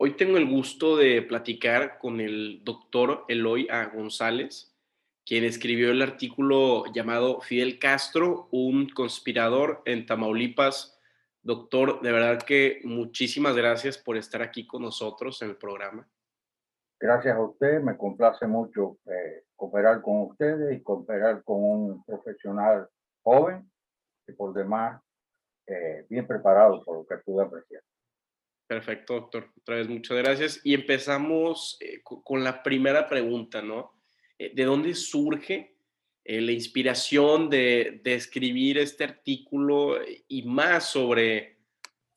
Hoy tengo el gusto de platicar con el doctor Eloy A. González, quien escribió el artículo llamado Fidel Castro, un conspirador en Tamaulipas. Doctor, de verdad que muchísimas gracias por estar aquí con nosotros en el programa. Gracias a usted, me complace mucho eh, cooperar con ustedes y cooperar con un profesional joven y por demás eh, bien preparado por lo que pude apreciar. Perfecto, doctor. Otra vez, muchas gracias. Y empezamos eh, con la primera pregunta, ¿no? Eh, ¿De dónde surge eh, la inspiración de, escribir este artículo y más sobre,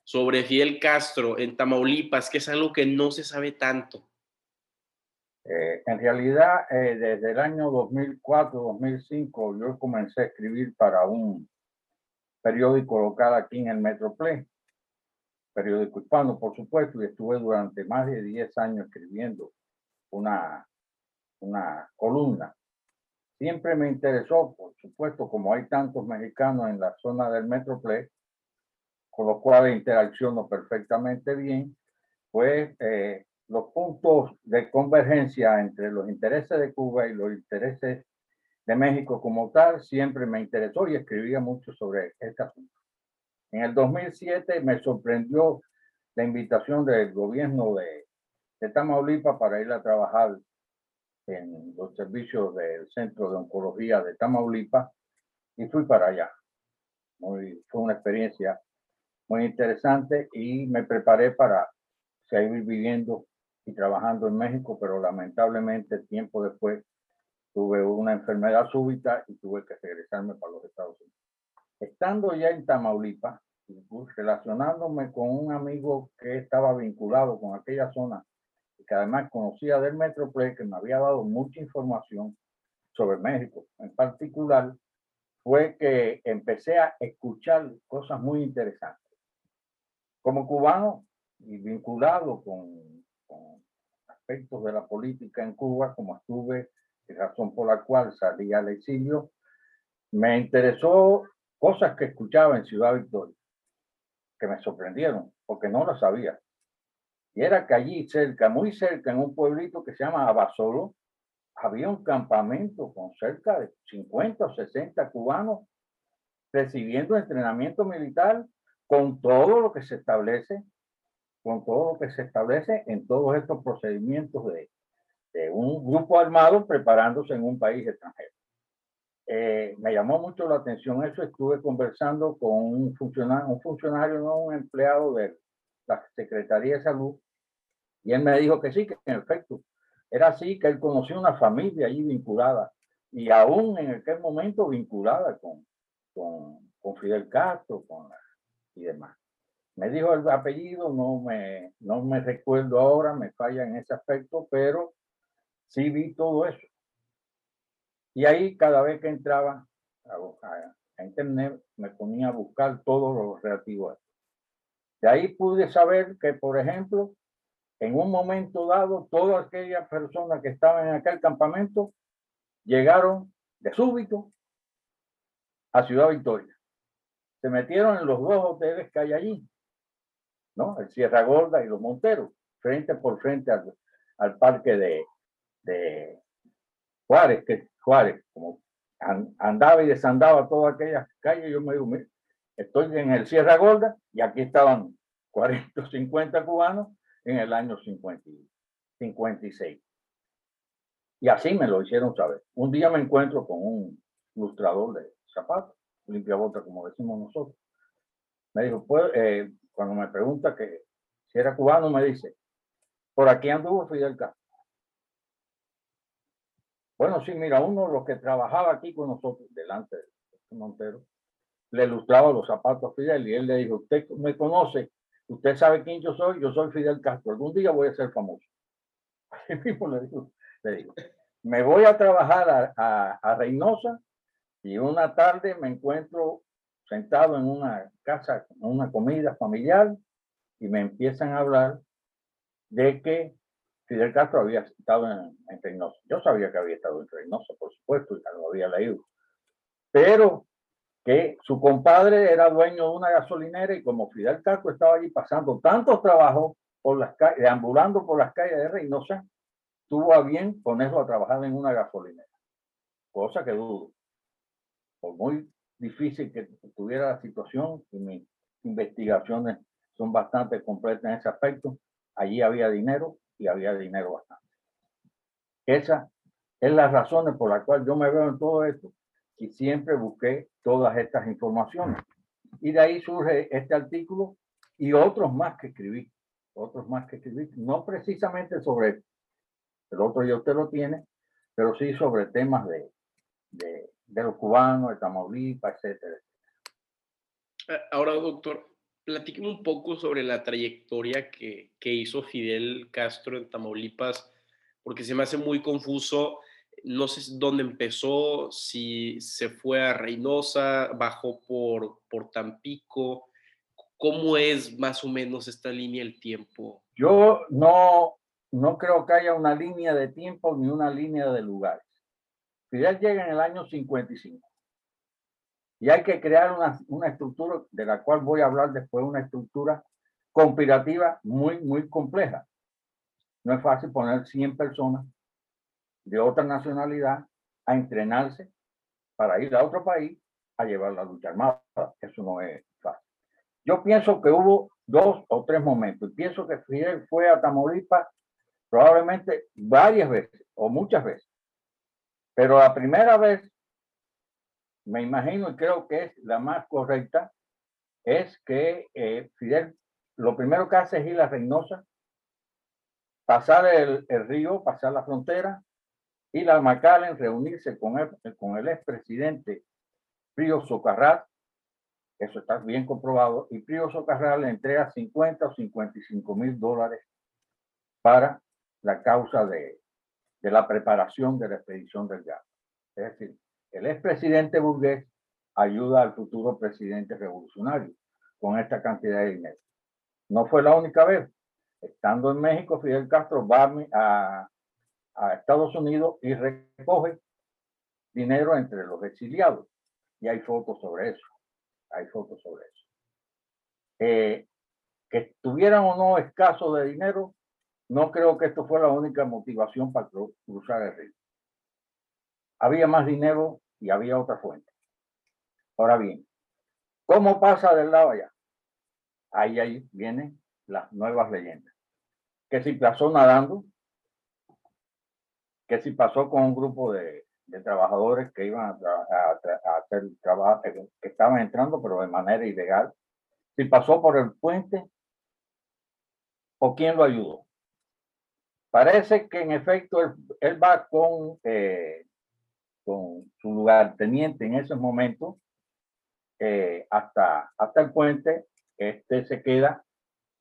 sobre Fidel Castro en Tamaulipas, que es algo que no se sabe tanto? en realidad, desde el año 2004-2005, yo comencé a escribir para un periódico local aquí en el Metroplex periódico hispano, por supuesto, y estuve durante más de 10 años escribiendo una, una columna. Siempre me interesó, por supuesto, como hay tantos mexicanos en la zona del Metroplex, con los cuales interacciono perfectamente bien, pues los puntos de convergencia entre los intereses de Cuba y los intereses de México como tal siempre me interesó y escribía mucho sobre este asunto. En el 2007 me sorprendió la invitación del gobierno de, de Tamaulipas para ir a trabajar en los servicios del Centro de Oncología de Tamaulipas y fui para allá. Fue una experiencia muy interesante y me preparé para seguir viviendo y trabajando en México, pero lamentablemente tiempo después tuve una enfermedad súbita y tuve que regresarme para los Estados Unidos. Estando ya en Tamaulipas, relacionándome con un amigo que estaba vinculado con aquella zona y que además conocía del Metroplex, que me había dado mucha información sobre México. En particular, fue que empecé a escuchar cosas muy interesantes. Como cubano y vinculado con, con aspectos de la política en Cuba, como estuve, razón por la cual salí al exilio, me interesó cosas que escuchaba en Ciudad Victoria, que me sorprendieron, porque no lo sabía. Y era que allí cerca, muy cerca, en un pueblito que se llama Abasolo, había un campamento con cerca de 50 o 60 cubanos recibiendo entrenamiento militar con todo lo que se establece, con todo lo que se establece en todos estos procedimientos de, de un grupo armado preparándose en un país extranjero. Eh, me llamó mucho la atención eso. Estuve conversando con un funcionario, un funcionario, no un empleado de la Secretaría de Salud, y él me dijo que sí, que en efecto era así, que él conocía una familia allí vinculada, y aún en aquel momento vinculada con, con, con Fidel Castro con y demás. Me dijo el apellido, no me, no me recuerdo ahora, me falla en ese aspecto, pero sí vi todo eso. Y ahí cada vez que entraba a, internet me ponía a buscar todo lo relativo a esto. De ahí pude saber que, por ejemplo, en un momento dado, todas aquellas personas que estaban en aquel campamento llegaron de súbito a Ciudad Victoria. Se metieron en los dos hoteles que hay allí, ¿no? El Sierra Gorda y los Monteros, frente por frente al, al parque de Juárez, que Juárez, como andaba y desandaba todas aquellas calles, yo me digo, estoy en el Sierra Gorda y aquí estaban 40 o 50 cubanos en el año 50, 56. Y así me lo hicieron saber. Un día me encuentro con un ilustrador de zapatos, limpia bota, como decimos nosotros. Me dijo, pues, eh, cuando me pregunta que si era cubano, me dice, por aquí anduvo Fidel Castro. Bueno, sí, mira, uno de los que trabajaba aquí con nosotros, delante de Montero, le ilustraba los zapatos a Fidel y él le dijo, usted me conoce, usted sabe quién yo soy, yo soy Fidel Castro, algún día voy a ser famoso. Así mismo le digo, le digo me voy a trabajar a, a, Reynosa y una tarde me encuentro sentado en una casa, en una comida familiar y me empiezan a hablar de que Fidel Castro había estado en, Reynosa. Yo sabía que había estado en Reynosa, por supuesto, y lo había leído. Pero que su compadre era dueño de una gasolinera y como Fidel Castro estaba allí pasando tantos trabajos, por las calles, deambulando por las calles de Reynosa, tuvo a bien ponerlo a trabajar en una gasolinera, cosa que dudo. Por muy difícil que tuviera la situación y mis investigaciones son bastante completas en ese aspecto, allí había dinero y había dinero bastante. Esa es la razón por la cual yo me veo en todo esto y siempre busqué todas estas informaciones. Y de ahí surge este artículo y otros más que escribí, otros más que escribí, no precisamente sobre el otro ya usted lo tiene, pero sí sobre temas de, de, de los cubanos, de Tamaulipas, etcétera. Eh, ahora, doctor, platíqueme un poco sobre la trayectoria que, que hizo Fidel Castro en Tamaulipas, porque se me hace muy confuso no sé dónde empezó, si se fue a Reynosa, bajó por, por Tampico. ¿Cómo es más o menos esta línea del tiempo? Yo no, no creo que haya una línea de tiempo ni una línea de lugares. Fidel llega en el año 55 y hay que crear una, una estructura de la cual voy a hablar después, una estructura conspirativa muy, muy compleja. No es fácil poner 100 personas de otra nacionalidad a entrenarse para ir a otro país a llevar la lucha armada. Eso no es fácil. Yo pienso que hubo dos o tres momentos. Pienso que Fidel fue a Tamaulipas probablemente varias veces o muchas veces. Pero la primera vez, me imagino y creo que es la más correcta, es que eh, Fidel lo primero que hace es ir a Reynosa, pasar el, río, pasar la frontera, y la McAllen reunirse con el, con el expresidente Pío Socarrat, eso está bien comprobado, y Pío Socarrat le entrega 50 o 55 mil dólares para la causa de, de la preparación de la expedición del gas. Es decir, el expresidente burgués ayuda al futuro presidente revolucionario con esta cantidad de dinero. No fue la única vez. Estando en México, Fidel Castro va a, a Estados Unidos y recoge dinero entre los exiliados. Y hay fotos sobre eso. Hay fotos sobre eso. Eh, que tuvieran o no escaso de dinero, no creo que esto fuera la única motivación para cruzar el río. Había más dinero y había otra fuente. Ahora bien, ¿cómo pasa del lado allá? Ahí, ahí vienen las nuevas leyendas. Que si pasó nadando, que si pasó con un grupo de, trabajadores que iban a, a, hacer trabajo, que estaban entrando, pero de manera ilegal, si pasó por el puente o quién lo ayudó. Parece que en efecto él, él va con, eh, su lugarteniente en ese momento eh, hasta, hasta el puente, este se queda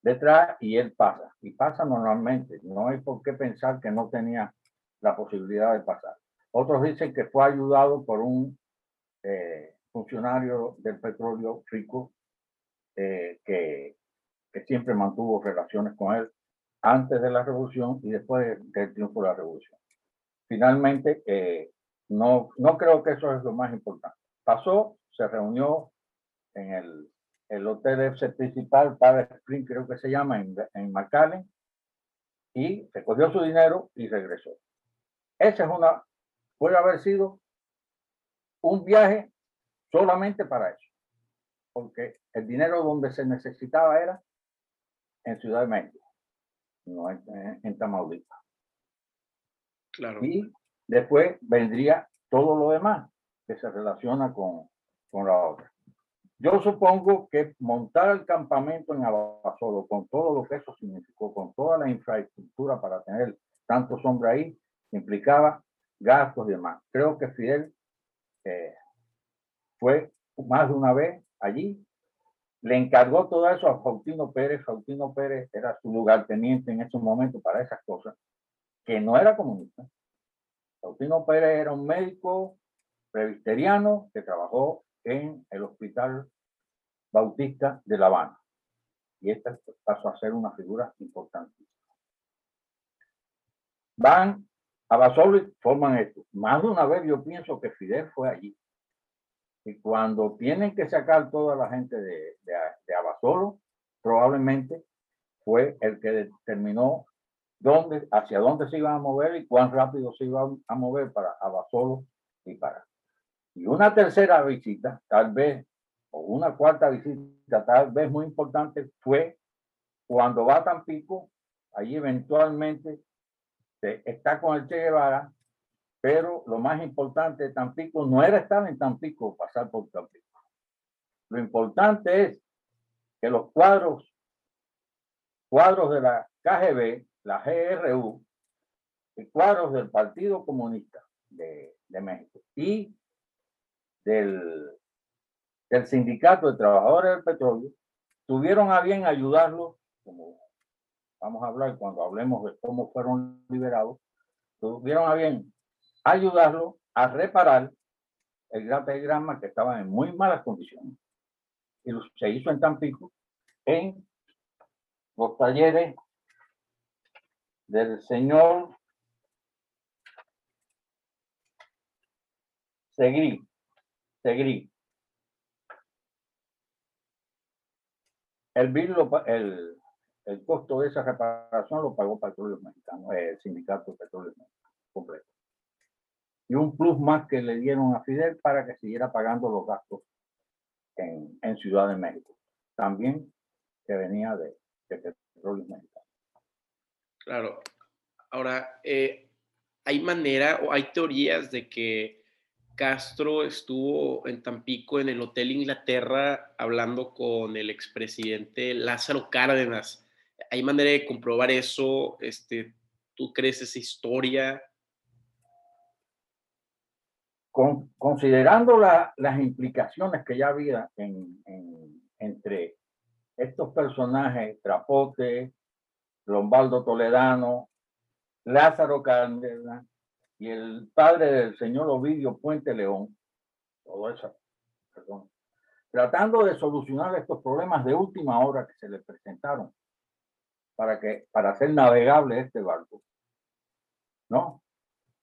detrás y él pasa. Y pasa normalmente. No hay por qué pensar que no tenía la posibilidad de pasar. Otros dicen que fue ayudado por un eh, funcionario del petróleo rico eh, que, que, siempre mantuvo relaciones con él antes de la revolución y después del triunfo de la revolución. Finalmente, no, no creo que eso es lo más importante. Pasó, se reunió en el, el hotel FC principal, para Spring creo que se llama, en, en McAllen, y recogió su dinero y regresó. Esa es una, puede haber sido un viaje solamente para eso, porque el dinero donde se necesitaba era en Ciudad de México, no en, Tamaulipas. Claro. Y después vendría todo lo demás que se relaciona con, con la otra. Yo supongo que montar el campamento en Abasolo, con todo lo que eso significó, con toda la infraestructura para tener tantos hombres ahí, implicaba gastos y demás. Creo que Fidel eh, fue más de una vez allí, le encargó todo eso a Faustino Pérez. Faustino Pérez era su lugarteniente en ese momento para esas cosas, que no era comunista. Faustino Pérez era un médico presbiteriano que trabajó en el Hospital Bautista de La Habana. Y esta pasó a ser una figura importantísima. Van Abasolo forman esto. Más de una vez yo pienso que Fidel fue allí. Y cuando tienen que sacar toda la gente de, de, de Abasolo, probablemente fue el que determinó dónde, hacia dónde se iban a mover y cuán rápido se iban a mover para Abasolo y para. Y una tercera visita, tal vez, o una cuarta visita, tal vez muy importante, fue cuando va a Tampico, allí eventualmente está con el Che Guevara, pero lo más importante de Tampico no era estar en Tampico, pasar por Tampico. Lo importante es que los cuadros, cuadros de la KGB, la GRU, y cuadros del Partido Comunista de, México y del, del Sindicato de Trabajadores del Petróleo, tuvieron a bien ayudarlos, como vamos a hablar cuando hablemos de cómo fueron liberados, tuvieron a bien ayudarlo a reparar el gran telegrama que estaba en muy malas condiciones. Y se hizo en Tampico, en los talleres del señor Segri, Segri. El, el, el costo de esa reparación lo pagó Petróleos Mexicanos, el sindicato Petróleos Mexicanos, completo. Y un plus más que le dieron a Fidel para que siguiera pagando los gastos en, en Ciudad de México. También que venía de, de Petróleos Mexicanos. Claro. Ahora, eh, ¿hay manera o hay teorías de que Castro estuvo en Tampico, en el Hotel Inglaterra, hablando con el expresidente Lázaro Cárdenas? ¿Hay manera de comprobar eso? Este, ¿Tú crees esa historia? Con, considerando las implicaciones que ya había en, entre estos personajes, Trapote, Lombardo Toledano, Lázaro Cárdenas y el padre del señor Ovidio Puente León, todo eso, perdón, tratando de solucionar estos problemas de última hora que se le presentaron para, que, para hacer navegable este barco. ¿No?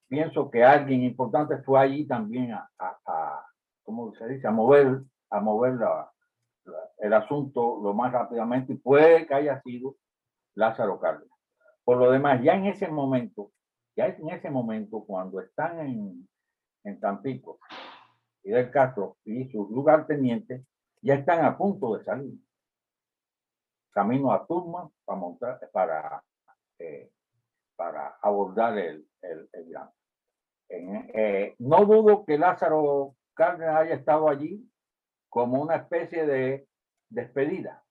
Pienso que alguien importante fue allí también a, a, ¿cómo se dice? A mover, a mover el asunto lo más rápidamente y puede que haya sido Lázaro Cárdenas. Por lo demás, ya en ese momento, ya en ese momento, cuando están en, en Tampico, del Castro y sus lugartenientes ya están a punto de salir. Camino a Turma para montar, para, eh, para abordar el, el, el eh, no dudo que Lázaro Cárdenas haya estado allí como una especie de despedida,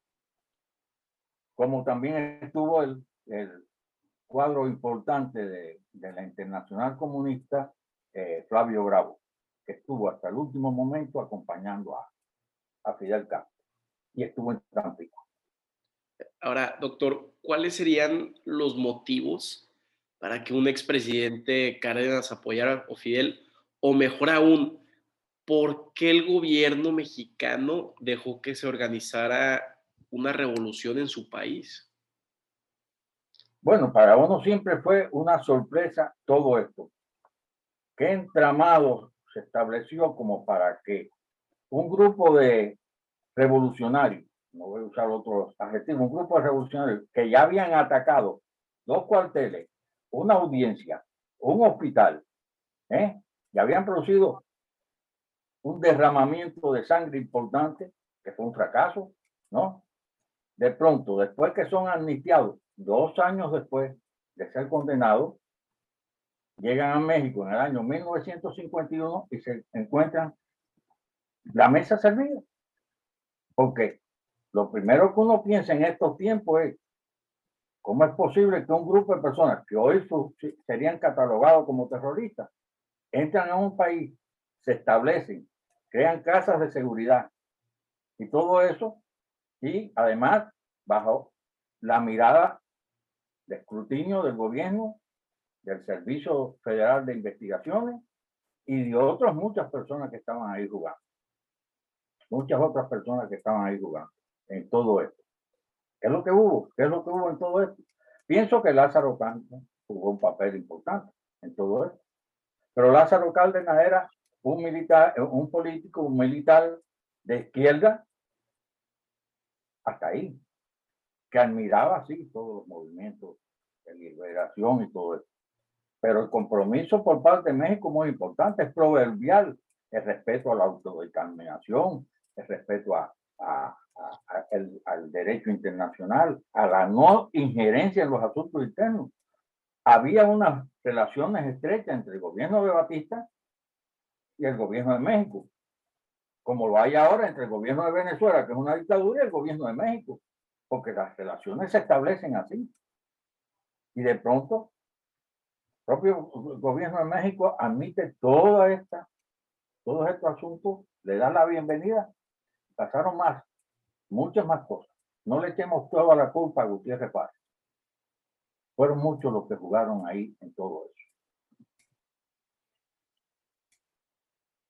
como también estuvo el, el cuadro importante de, de, la Internacional Comunista, eh, Flavio Bravo, que estuvo hasta el último momento acompañando a, a Fidel Castro y estuvo en Tampico. Ahora, doctor, ¿cuáles serían los motivos para que un expresidente Cárdenas apoyara a Fidel? O mejor aún, ¿por qué el gobierno mexicano dejó que se organizara una revolución en su país? Bueno, para uno siempre fue una sorpresa todo esto. ¿Qué entramado se estableció como para que un grupo de revolucionarios no voy a usar otros adjetivos, un grupo de revolucionarios que ya habían atacado dos cuarteles, una audiencia, un hospital, ¿eh? y habían producido un derramamiento de sangre importante, que fue un fracaso, ¿no? De pronto, después que son amnistiados, dos años después de ser condenados, llegan a México en el año 1951 y se encuentran la mesa servida. ¿Por qué? Lo primero que uno piensa en estos tiempos es cómo es posible que un grupo de personas que hoy serían catalogados como terroristas entran a un país, se establecen, crean casas de seguridad y todo eso, y además bajo la mirada de escrutinio del gobierno, del Servicio Federal de Investigaciones y de otras muchas personas que estaban ahí jugando. Muchas otras personas que estaban ahí jugando en todo esto. ¿Qué es lo que hubo? ¿Qué es lo que hubo en todo esto? Pienso que Lázaro Cárdenas jugó un papel importante en todo esto. Pero Lázaro Cárdenas era un militar, un político, un militar de izquierda hasta ahí, que admiraba sí todos los movimientos de liberación y todo eso. Pero el compromiso por parte de México muy importante, es proverbial, el respeto a la autodeterminación, el respeto a, al derecho internacional, a la no injerencia en los asuntos internos. Había unas relaciones estrechas entre el gobierno de Batista y el gobierno de México, como lo hay ahora entre el gobierno de Venezuela, que es una dictadura, y el gobierno de México, porque las relaciones se establecen así. Y de pronto, el propio gobierno de México admite toda esta, todos estos asuntos, le da la bienvenida. Pasaron más, muchas más cosas. No le echemos toda la culpa a Gutiérrez Paz. Fueron muchos los que jugaron ahí en todo eso.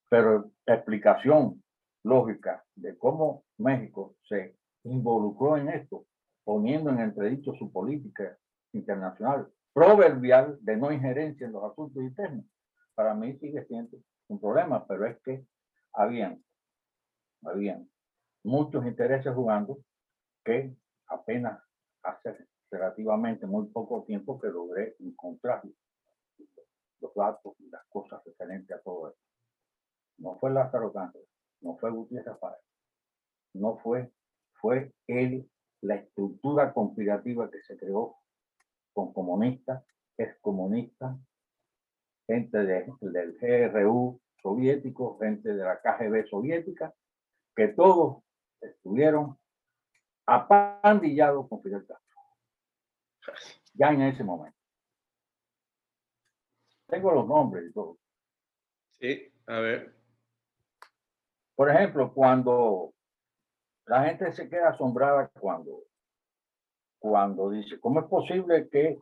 Pero explicación lógica de cómo México se involucró en esto, poniendo en entredicho su política internacional proverbial de no injerencia en los asuntos internos, para mí sigue siendo un problema, pero es que habían, habían muchos intereses jugando que apenas hace relativamente muy poco tiempo que logré encontrar los datos y las cosas referentes a todo esto. No fue Lázaro Cáncer, no fue Gutiérrez Páez, no fue, fue él, la estructura conspirativa que se creó con comunistas, excomunistas, gente de, del GRU soviético, gente de la KGB soviética, que todos estuvieron apandillados con Fidel Castro. Ya en ese momento. Tengo los nombres y todo. Sí, a ver. Por ejemplo, cuando la gente se queda asombrada cuando, cuando dice, ¿cómo es posible que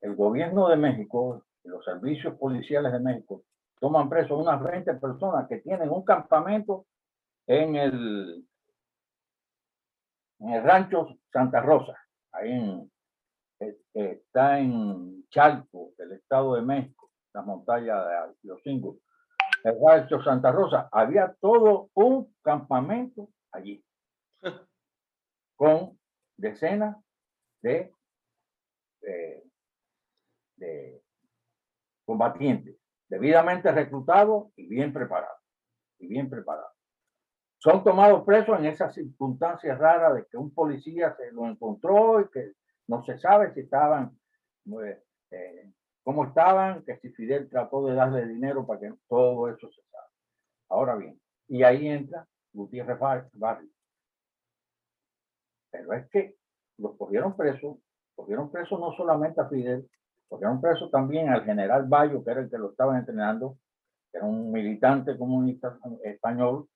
el gobierno de México los servicios policiales de México toman preso unas 20 personas que tienen un campamento en el, en el rancho Santa Rosa, ahí en, eh, está en Chalco, el Estado de México, la montaña de los el rancho Santa Rosa, había todo un campamento allí con decenas de, de, combatientes debidamente reclutados y bien preparados y bien preparados. Son tomados presos en esas circunstancias raras de que un policía se lo encontró y que no se sabe si estaban eh, cómo estaban, que si Fidel trató de darle dinero para que todo eso se sabe. Ahora bien, y ahí entra Gutiérrez Barrio. Pero es que los cogieron presos, cogieron presos no solamente a Fidel, cogieron preso también al general Bayo, que era el que lo estaba entrenando, que era un militante comunista español,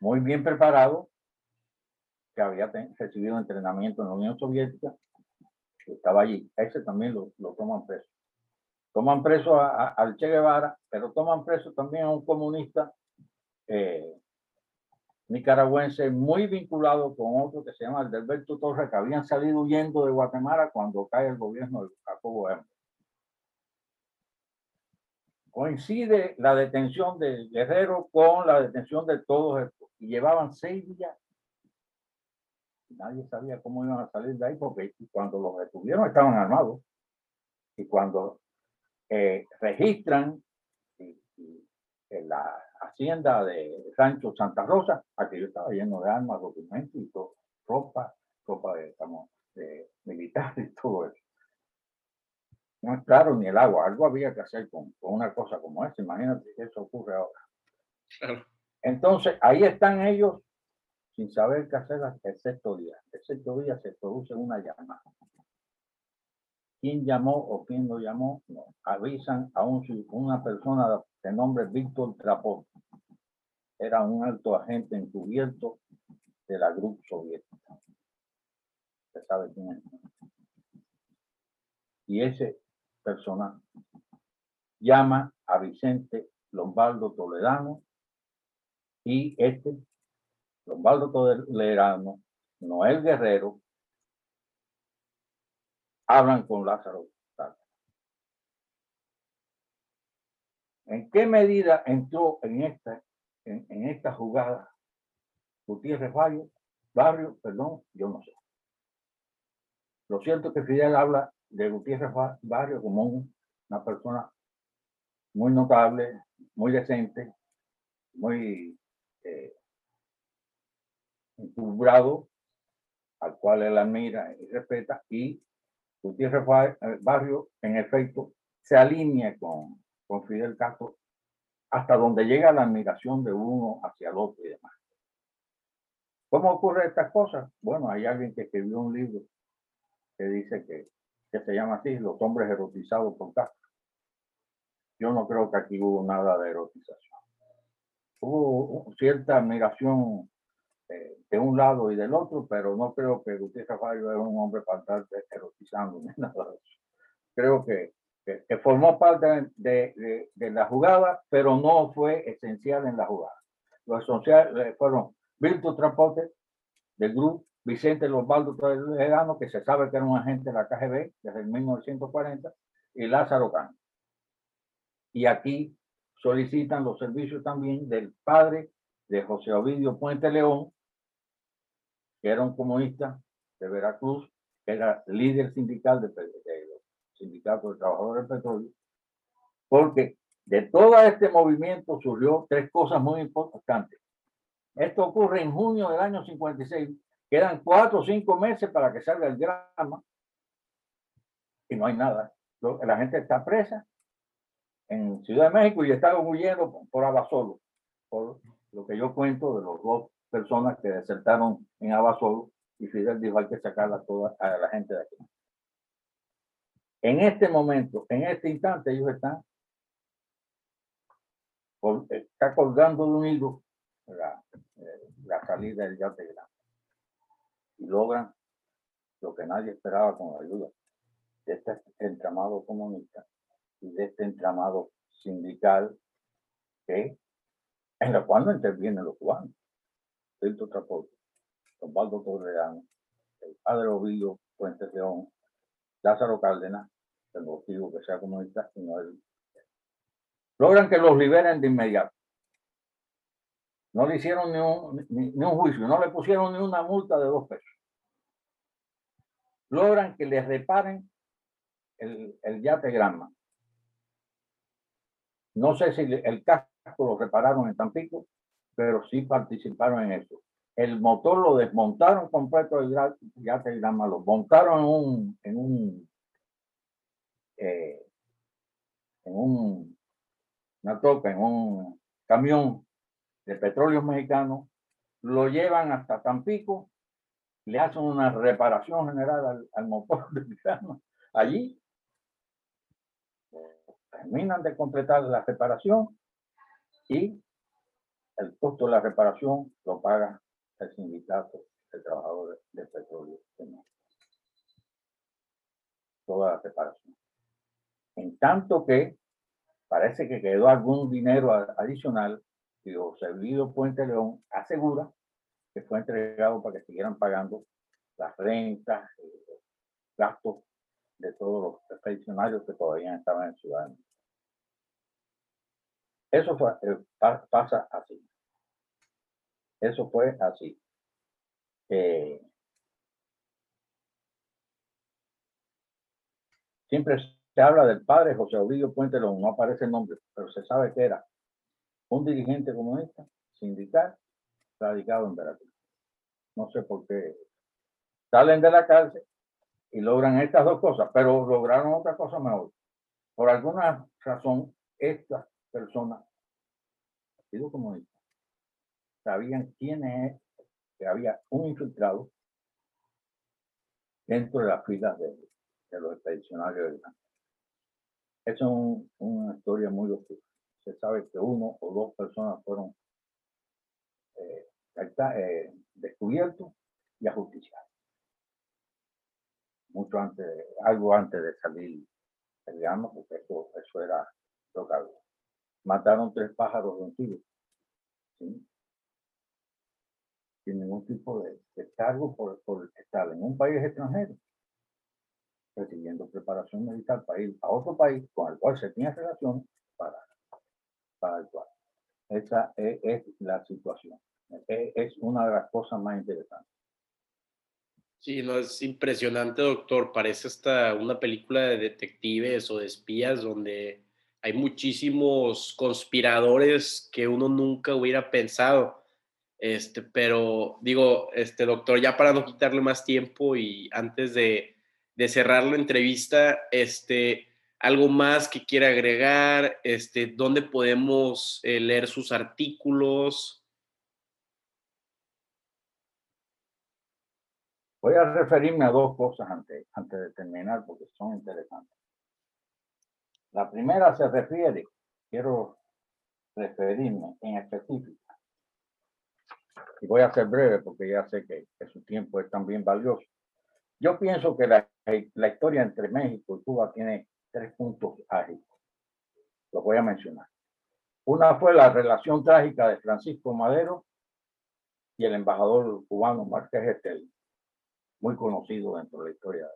muy bien preparado, que había recibido entrenamiento en la Unión Soviética, que estaba allí. Ese también lo toman preso. Toman preso al Che Guevara, pero toman preso también a un comunista eh, nicaragüense muy vinculado con otro que se llama Alberto Torres, que habían salido huyendo de Guatemala cuando cae el gobierno de Jacobo Hermes. Coincide la detención de Guerrero con la detención de todos estos. Y llevaban seis días. Nadie sabía cómo iban a salir de ahí porque cuando los detuvieron estaban armados. Y cuando eh, registran en la hacienda de Rancho Santa Rosa, aquello estaba lleno de armas, documentos y todo, ropa, ropa de, de militar y todo eso. No es claro ni el agua, algo había que hacer con, con una cosa como esa, imagínate que eso ocurre ahora. Entonces, ahí están ellos sin saber qué hacer el sexto día. El sexto día se produce una llamada quién llamó o quién lo llamó, no. avisan a un, una persona de nombre Víctor Trapón. Era un alto agente encubierto de la Grupo Soviética. Usted sabe quién es. Y ese persona llama a Vicente Lombardo Toledano y este Lombardo Toledano, Noel Guerrero, hablan con Lázaro. ¿En qué medida entró en esta, en, esta jugada Gutiérrez Valle? Barrio, perdón, yo no sé. Lo cierto es que Fidel habla de Gutiérrez Barrio como una persona muy notable, muy decente, muy eh, al cual él admira y respeta, y Gutiérrez eh, Barrio, en efecto, se alinea con, con Fidel Castro hasta donde llega la admiración de uno hacia el otro y demás. ¿Cómo ocurre estas cosas? Bueno, hay alguien que escribió un libro que dice que, que se llama así, Los hombres erotizados por Castro. Yo no creo que aquí hubo nada de erotización. Hubo cierta admiración eh, de un lado y del otro, pero no creo que Gutiérrez Fallo era un hombre para estar erotizando ni nada de eso. Creo que, que, formó parte de, de, la jugada, pero no fue esencial en la jugada. Lo esencial eh, fueron Virtus Transporte del grupo, Vicente Osvaldo Toledano, que se sabe que era un agente de la KGB desde el 1940, y Lázaro Cano. Y aquí solicitan los servicios también del padre de José Ovidio Puente León, que era un comunista de Veracruz, que era líder sindical de, de sindicatos de trabajadores del petróleo, porque de todo este movimiento surgió tres cosas muy importantes. Esto ocurre en junio del año 56. Quedan cuatro o cinco meses para que salga el drama y no hay nada. La gente está presa en Ciudad de México y está huyendo por Abasolo, por lo que yo cuento de los dos personas que desertaron en Abasolo y Fidel dijo hay que sacarla toda a la gente de aquí. En este momento, en este instante, ellos están está colgando de un hilo la, eh, la salida del yate grande. Y logran lo que nadie esperaba con la ayuda de este entramado comunista y de este entramado sindical que en la cual no intervienen los cubanos. Filtro Transporte, Osvaldo Torreano, el padre Ovidio Fuentes León, Lázaro Cárdenas, el motivo que sea comunista, sino él. Logran que los liberen de inmediato. No le hicieron ni un, ni, un juicio, no le pusieron ni una multa de dos pesos. Logran que les reparen el, el yate Granma. No sé si el casco lo repararon en Tampico, pero sí participaron en eso. El motor lo desmontaron completo el yate Granma, lo montaron en un, en un, eh, en un, una toca, en un camión de petróleo mexicano, lo llevan hasta Tampico, le hacen una reparación general al, motor de mexicano. Allí terminan de completar la reparación y el costo de la reparación lo paga el sindicato de trabajadores de petróleo de México. Toda la reparación. En tanto que parece que quedó algún dinero adicional y José Puente León asegura que fue entregado para que siguieran pagando las rentas, los gastos de todos los expedicionarios que todavía estaban en Ciudad Eso fue, eh, pasa así. Eso fue así. Eh, siempre se habla del padre José Ovidio Puente León, no aparece el nombre, pero se sabe que era un dirigente comunista, sindical, radicado en Veracruz. No sé por qué. Salen de la cárcel y logran estas dos cosas, pero lograron otra cosa mejor. Por alguna razón, estas personas, Partido Comunista, sabían quién es, que había un infiltrado dentro de las filas de, los expedicionarios de Gran. Es una historia muy oscura se sabe que uno o dos personas fueron eh, eh, descubiertos y ajusticiados. Mucho antes, algo antes de salir el porque eso, eso era lo que Mataron tres pájaros de un tiro. Sin ningún tipo de, cargo por, por estar en un país extranjero recibiendo preparación militar para ir a otro país con el cual se tenía relación para actual. Esa es, la situación. Es, una de las cosas más interesantes. Sí, no, es impresionante, doctor. Parece hasta una película de detectives o de espías donde hay muchísimos conspiradores que uno nunca hubiera pensado. Este, pero digo, este doctor, ya para no quitarle más tiempo y antes de, cerrar la entrevista, este, algo más que quiera agregar, este, dónde podemos eh, leer sus artículos. Voy a referirme a dos cosas antes de terminar porque son interesantes. La primera se refiere, quiero referirme en específico, y voy a ser breve porque ya sé que, su tiempo es también valioso. Yo pienso que la, historia entre México y Cuba tiene tres puntos ágiles. Los voy a mencionar. Una fue la relación trágica de Francisco Madero y el embajador cubano Márquez Estel muy conocido dentro de la historia.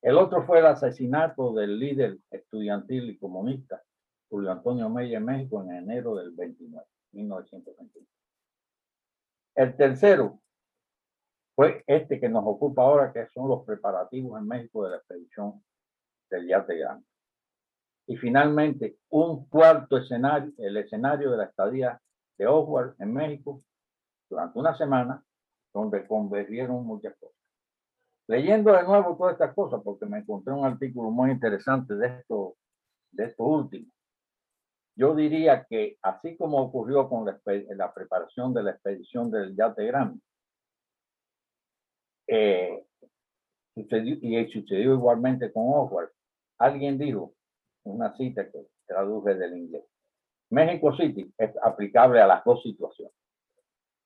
El otro fue el asesinato del líder estudiantil y comunista Julio Antonio Meyer en México en enero del 29, 1929. El tercero fue este que nos ocupa ahora, que son los preparativos en México de la expedición del Yate Grande. Y finalmente, un cuarto escenario, el escenario de la estadía de Oswald en México durante una semana donde convergieron muchas cosas. Leyendo de nuevo todas estas cosas, porque me encontré un artículo muy interesante de esto, de último. Yo diría que así como ocurrió con la, la preparación de la expedición del Yate Grande, eh, y sucedió igualmente con Oswald. Alguien dijo, una cita que traduje del inglés, México City es aplicable a las dos situaciones.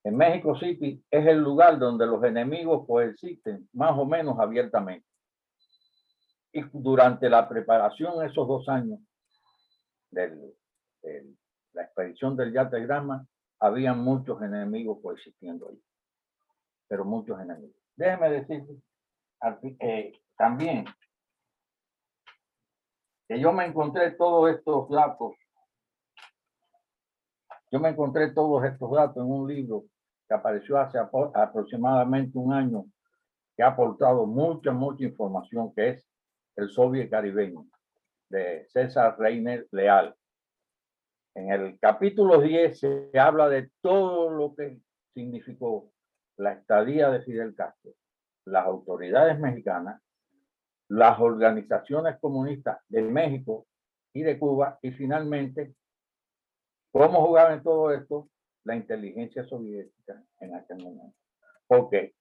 En México City es el lugar donde los enemigos coexisten más o menos abiertamente. Y durante la preparación, esos dos años de la expedición del Yate Grama, había muchos enemigos coexistiendo ahí. Pero muchos enemigos. Déjeme decir eh, también que yo me encontré todos estos datos. Yo me encontré todos estos datos en un libro que apareció hace aproximadamente un año, que ha aportado mucha, mucha información, que es el Soviet Caribeño, de César Reiner Leal. En el capítulo 10 se habla de todo lo que significó la estadía de Fidel Castro, las autoridades mexicanas, las organizaciones comunistas de México y de Cuba, y finalmente, cómo jugaba en todo esto la inteligencia soviética en aquel momento. Porque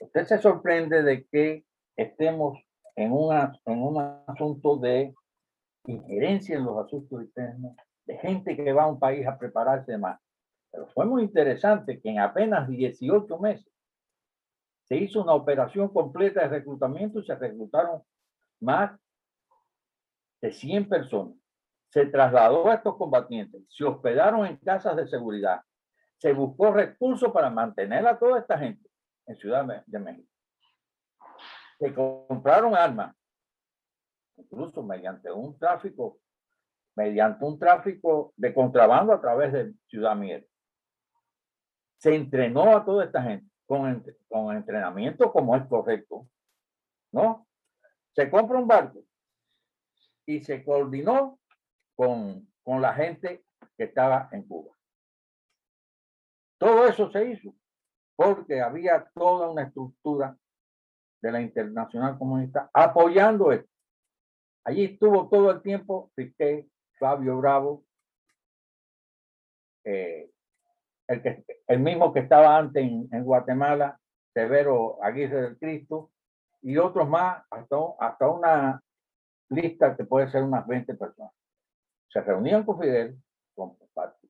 usted se sorprende de que estemos en, una, en un asunto de injerencia en los asuntos internos, de gente que va a un país a prepararse más. Pero fue muy interesante que en apenas 18 meses se hizo una operación completa de reclutamiento y se reclutaron más de 100 personas. Se trasladó a estos combatientes, se hospedaron en casas de seguridad, se buscó recursos para mantener a toda esta gente en Ciudad de México. Se compraron armas, incluso mediante un tráfico, mediante un tráfico de contrabando a través de Ciudad Mier. Se entrenó a toda esta gente con, con entrenamiento como es correcto, ¿no? Se compra un barco y se coordinó con, con la gente que estaba en Cuba. Todo eso se hizo porque había toda una estructura de la Internacional Comunista apoyando esto. Allí estuvo todo el tiempo Piqué, Fabio Bravo, eh, el, mismo que estaba antes en, Guatemala, Severo Aguirre del Cristo, y otros más, hasta, hasta una lista que puede ser unas 20 personas. Se reunían con Fidel,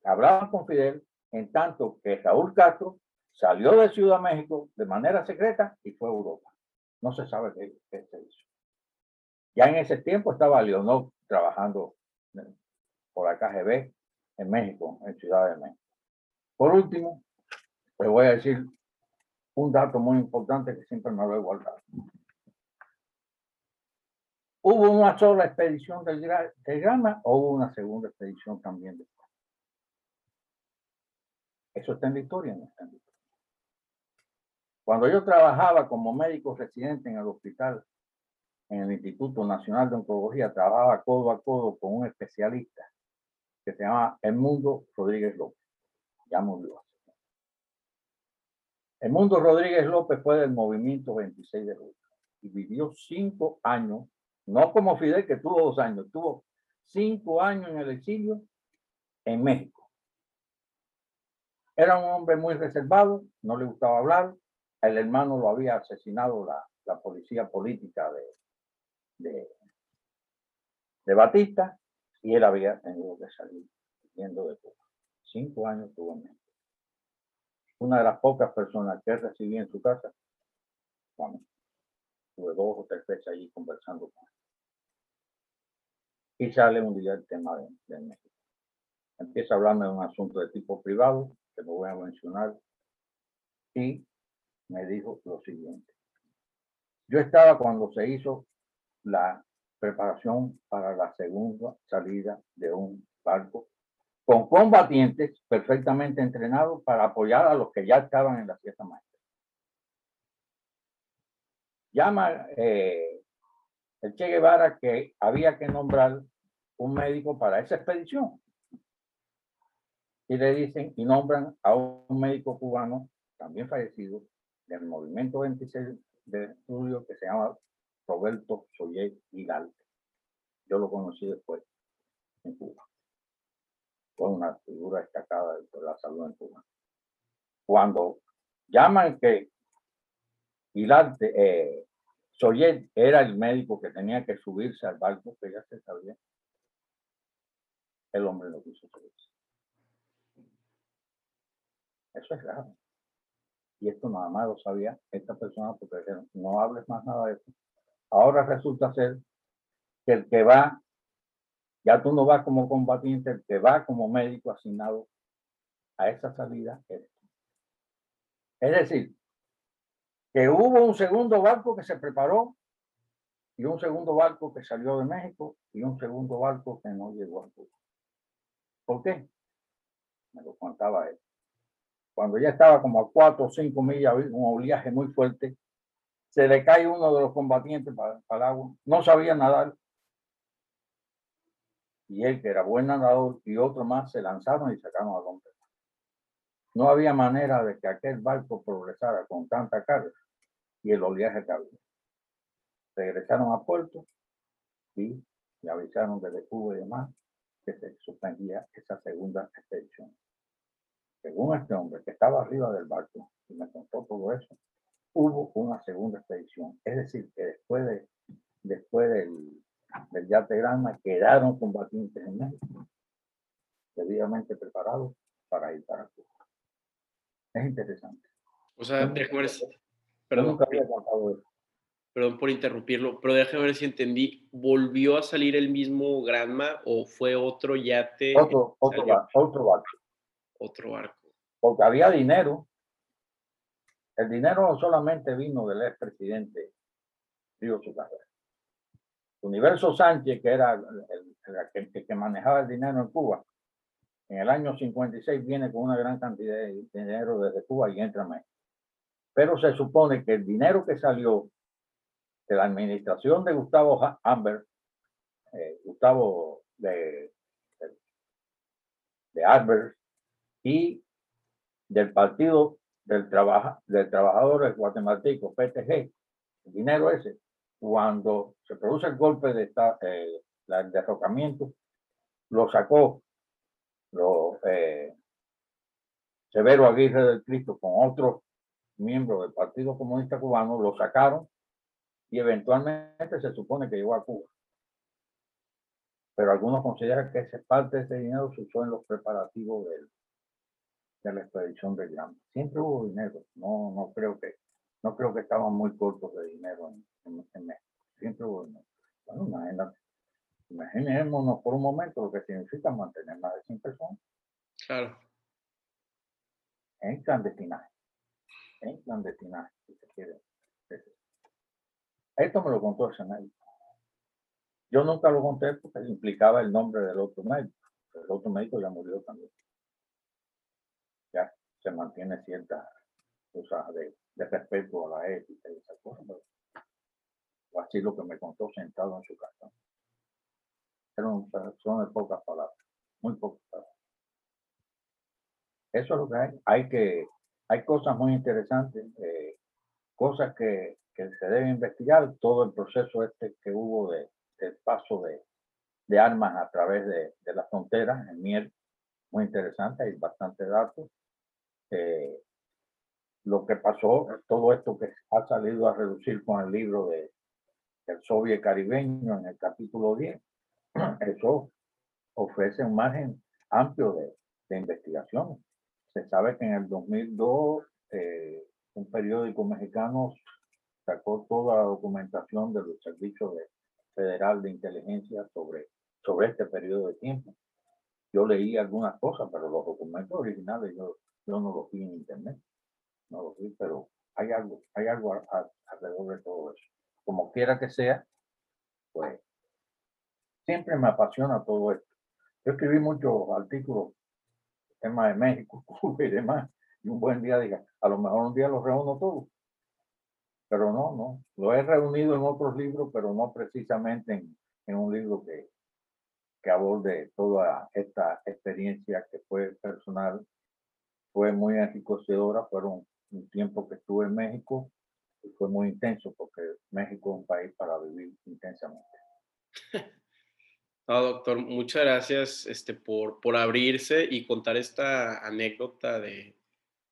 hablaban con Fidel, en tanto que Raúl Castro salió de Ciudad México de manera secreta y fue a Europa. No se sabe qué, se hizo. Ya en ese tiempo estaba Leonor trabajando por la KGB en México, en Ciudad de México. Por último, les voy a decir un dato muy importante que siempre me lo he guardado. ¿Hubo una sola expedición del, del Grama o hubo una segunda expedición también? Eso está en la historia, no está en la historia. Cuando yo trabajaba como médico residente en el hospital, en el Instituto Nacional de Oncología, trabajaba codo a codo con un especialista que se llama Edmundo Rodríguez López. Ya murió. Edmundo Rodríguez López fue del movimiento 26 de julio y vivió cinco años, no como Fidel que tuvo dos años, tuvo cinco años en el exilio en México. Era un hombre muy reservado, no le gustaba hablar, el hermano lo había asesinado la, la policía política de, de, de, Batista y él había tenido que salir yendo de Cuba. Cinco años tuvo en México. Una de las pocas personas que recibí en su casa, bueno, tuve dos o tres veces allí conversando con él. Y sale un día el tema de, de México. Empieza a hablarme de un asunto de tipo privado, que no voy a mencionar, y me dijo lo siguiente. Yo estaba cuando se hizo la preparación para la segunda salida de un barco con combatientes perfectamente entrenados para apoyar a los que ya estaban en la fiesta maestra. Llama eh, el Che Guevara que había que nombrar un médico para esa expedición. Y le dicen y nombran a un médico cubano, también fallecido, del movimiento 26 de julio, que se llama Roberto Soyer Gigalte. Yo lo conocí después en Cuba. Fue una figura destacada de la salud en Cuba. Cuando llaman que Gigalte, eh, era el médico que tenía que subirse al barco, que ya se sabía, el hombre no quiso subirse. Eso es grave y esto nada más lo sabía esta persona porque dijeron, no hables más nada de eso. Ahora resulta ser que el que va, ya tú no vas como combatiente, el que va como médico asignado a esa salida es. Es decir, que hubo un segundo barco que se preparó y un segundo barco que salió de México y un segundo barco que no llegó a Cuba. ¿Por qué? Me lo contaba él cuando ya estaba como a cuatro o cinco millas, un oleaje muy fuerte, se le cae uno de los combatientes para, el agua, no sabía nadar, y él, que era buen nadador, y otro más, se lanzaron y sacaron a romper. No había manera de que aquel barco progresara con tanta carga y el oleaje que había. Regresaron a puerto y le avisaron desde Cuba y demás que se suspendía esa segunda expedición según este hombre que estaba arriba del barco y me contó todo eso, hubo una segunda expedición. Es decir, que después, de, después del, del yate Granma quedaron combatientes en México, debidamente preparados para ir para Cuba. Es interesante. O sea, ver si... Perdón, perdón por interrumpirlo, pero déjame ver si entendí. ¿Volvió a salir el mismo Granma o fue otro yate? Otro, otro, otro barco otro arco. Porque había dinero. El dinero solamente vino del expresidente Río Carrera. Universo Sánchez, que era el, que, manejaba el dinero en Cuba, en el año 56 viene con una gran cantidad de dinero desde Cuba y entra a México. Pero se supone que el dinero que salió de la administración de Gustavo Amber, eh, Gustavo de, de, de Albert, y del Partido del, Trabaja, del Trabajador Guatemalteco, PTG, el dinero ese, cuando se produce el golpe de esta, eh, el derrocamiento, lo sacó lo, eh, Severo Aguirre del Cristo con otros miembros del Partido Comunista Cubano, lo sacaron y eventualmente se supone que llegó a Cuba. Pero algunos consideran que esa parte de ese dinero se usó en los preparativos del, de la expedición de Llama. Siempre hubo dinero, no, no creo que no creo que estaban muy cortos de dinero en, en, México. Siempre hubo dinero. Bueno, imaginémonos por un momento lo que significa mantener más de 100 personas. Claro. En clandestinaje. En clandestinaje, si se quiere. Esto me lo contó ese médico. Yo nunca lo conté porque implicaba el nombre del otro médico. El otro médico ya murió también ya se mantiene cierta cosas de, de respeto a la ética y esas cosas. pero- o así lo que me contó sentado en su casa. Eran son de pocas palabras, muy pocas palabras. Eso es lo que hay. Hay que, hay cosas muy interesantes, eh, cosas que, que se deben investigar, todo el proceso este que hubo de, del paso de, de armas a través de, de las fronteras en Miel, muy interesante, hay bastante datos. Que pasó, todo esto que ha salido a reducir con el libro de el soviet caribeño en el capítulo 10, eso ofrece un margen amplio de, de investigación. Se sabe que en el 2002 eh, un periódico mexicano sacó toda la documentación de los servicios de- federal de inteligencia sobre, sobre este periodo de tiempo. Yo leí algunas cosas, pero los documentos originales yo, yo no los vi en internet. Pero hay algo, hay algo a- a- alrededor de todo eso. Como quiera que sea, pues siempre me apasiona todo esto. Yo escribí muchos artículos, temas de México, Cuba y demás, y un buen día diga, a lo mejor un día los reúno todos. Pero no, no, lo he reunido en otros libros, pero no precisamente en, en un libro que, que aborde toda esta experiencia que fue personal, fue muy enriquecedora, fueron un tiempo que estuve en México y fue muy intenso porque México es un país para vivir intensamente. No, doctor, muchas gracias este, por, por abrirse y contar esta anécdota de,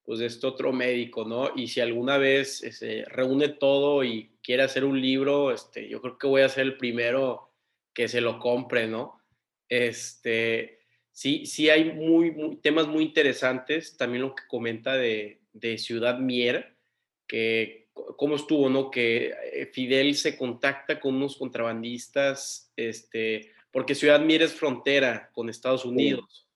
pues, de este otro médico, ¿no? Y si alguna vez se este, reúne todo y quiere hacer un libro, este, yo creo que voy a ser el primero que se lo compre, ¿no? Este, sí, sí hay muy, muy temas muy interesantes, también lo que comenta de, de Ciudad Mier, que cómo estuvo, ¿no? Que eh, Fidel se contacta con unos contrabandistas, este, porque Ciudad Mier es frontera con Estados Unidos.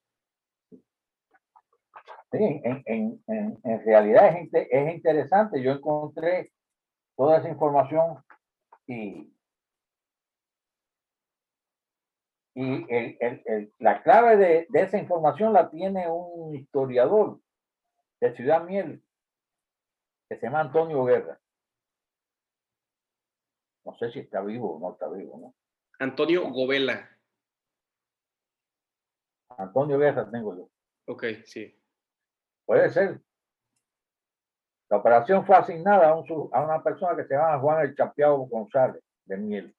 Sí, en, en, en, en realidad es, es interesante. Yo encontré toda esa información y, y el, el- el- la clave de, de esa información la tiene un historiador de Ciudad Miel que se llama Antonio Guerra. No sé si está vivo o no está vivo, ¿no? Antonio Govela. Antonio Guerra tengo yo. Ok, sí. Puede ser. La operación fue asignada a, un a una persona que se llama Juan El Chapeado González de Miel.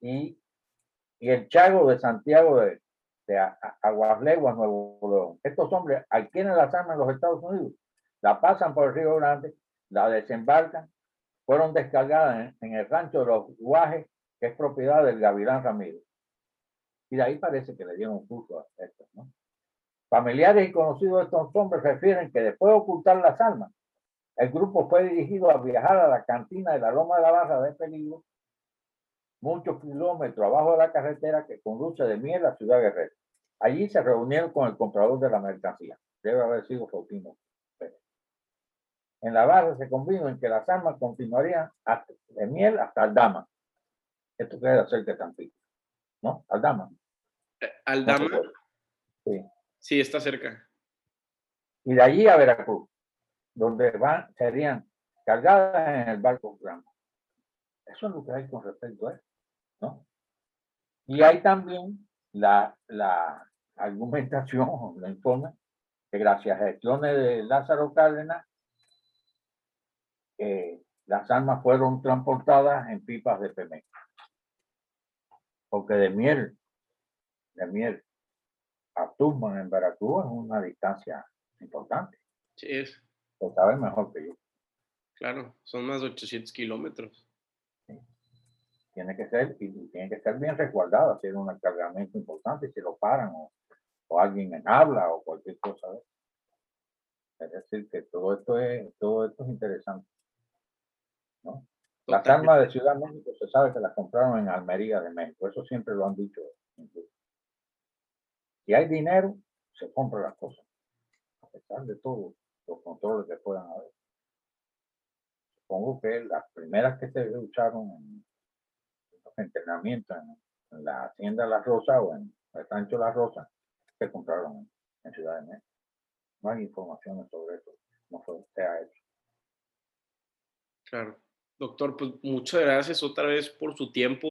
Y, y el Chago de Santiago de, de Aguasleguas, Nuevo León. Estos hombres adquieren las armas en los Estados Unidos, la pasan por el Río Grande, la desembarcan, fueron descargadas en, el rancho de los Guajes, que es propiedad del Gavilán Ramírez. Y de ahí parece que le dieron curso a esto, ¿no? Familiares y conocidos de estos hombres refieren que después de ocultar las armas, el grupo fue dirigido a viajar a la cantina de la Loma de la Barra de Peligro, muchos kilómetros abajo de la carretera que conduce de Miel a Ciudad Guerrero. Allí se reunieron con el comprador de la mercancía. Debe haber sido Faustino. Pérez. En la barra se convino en que las armas continuarían hasta, de Miel hasta Aldama. Esto queda cerca de Tampico, ¿no? Aldama. Eh, no Aldama, recuerdo. Sí. sí, está cerca. y de allí a Veracruz, donde van, serían cargadas en el barco grande. Eso es lo que hay con respecto a eso, ¿no? Y hay también la, la argumentación, la informe, que gracias a gestiones de Lázaro Cárdenas, eh, las armas fueron transportadas en pipas de Pemex. Porque de miel, de miel a Tuxpan en Veracruz es una distancia importante. Sí, es, Lo sabe mejor que yo. claro, son más de 800 kilómetros. Tiene que ser, y tiene que ser bien resguardado, hacer un cargamento importante, si lo paran o, o alguien en habla o cualquier cosa. eso. Es decir, que todo esto es, todo esto es interesante. ¿no? Las armas de Ciudad México se sabe que las compraron en Almería de México, eso siempre lo han dicho. incluso. Si hay dinero, se compran las cosas, a pesar de todos los controles que puedan haber. Supongo que las primeras que se usaron en entrenamiento en, la Hacienda La Rosa o en el Rancho La Rosa se compraron en Ciudad de México. No hay información sobre eso, no fue, se ha hecho. Claro. Doctor, pues muchas gracias otra vez por su tiempo.